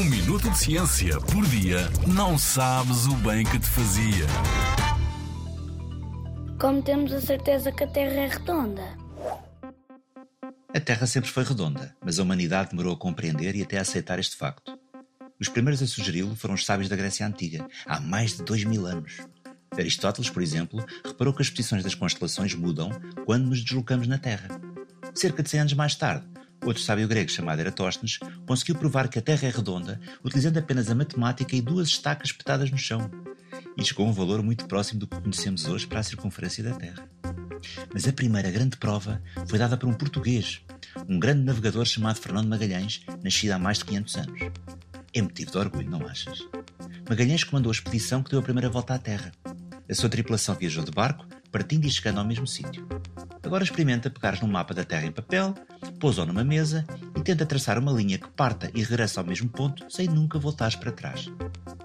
Um minuto de ciência por dia não sabes o bem que te fazia. Como temos a certeza que a Terra é redonda? A Terra sempre foi redonda, mas a humanidade demorou a compreender e até a aceitar este facto. Os primeiros a sugeri-lo foram os sábios da Grécia Antiga, há mais de dois mil anos. Aristóteles, por exemplo, reparou que as posições das constelações mudam quando nos deslocamos na Terra. Cerca de 100 anos mais tarde, outro sábio grego chamado Eratóstenes conseguiu provar que a Terra é redonda utilizando apenas a matemática e duas estacas espetadas no chão. E chegou a um valor muito próximo do que conhecemos hoje para a circunferência da Terra. Mas a primeira grande prova foi dada por um português, um grande navegador chamado Fernando Magalhães, nascido há mais de 500 anos. É motivo de orgulho, não achas? Magalhães comandou a expedição que deu a primeira volta à Terra. A sua tripulação viajou de barco, partindo e chegando ao mesmo sítio. Agora experimenta pegares num mapa da Terra em papel, pousa-o numa mesa e tenta traçar uma linha que parta e regressa ao mesmo ponto sem nunca voltares para trás.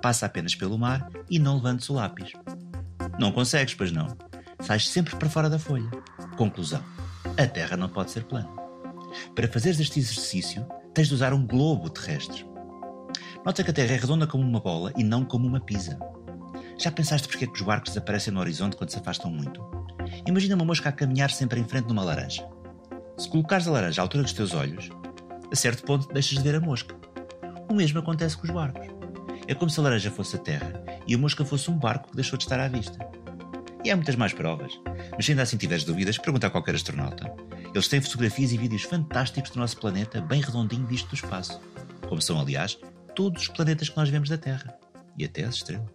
Passa apenas pelo mar e não levantes o lápis. Não consegues, pois não. Sais sempre para fora da folha. Conclusão: a Terra não pode ser plana. Para fazeres este exercício, tens de usar um globo terrestre. Nota que a Terra é redonda como uma bola e não como uma pizza. Já pensaste porque é que os barcos desaparecem no horizonte quando se afastam muito? Imagina uma mosca a caminhar sempre em frente numa laranja. Se colocares a laranja à altura dos teus olhos, a certo ponto deixas de ver a mosca. O mesmo acontece com os barcos. É como se a laranja fosse a terra e a mosca fosse um barco que deixou de estar à vista. E há muitas mais provas. Mas se ainda assim tiveres dúvidas, pergunta a qualquer astronauta. Eles têm fotografias e vídeos fantásticos do nosso planeta, bem redondinho visto do espaço. Como são, aliás, todos os planetas que nós vemos da Terra. E até as estrelas.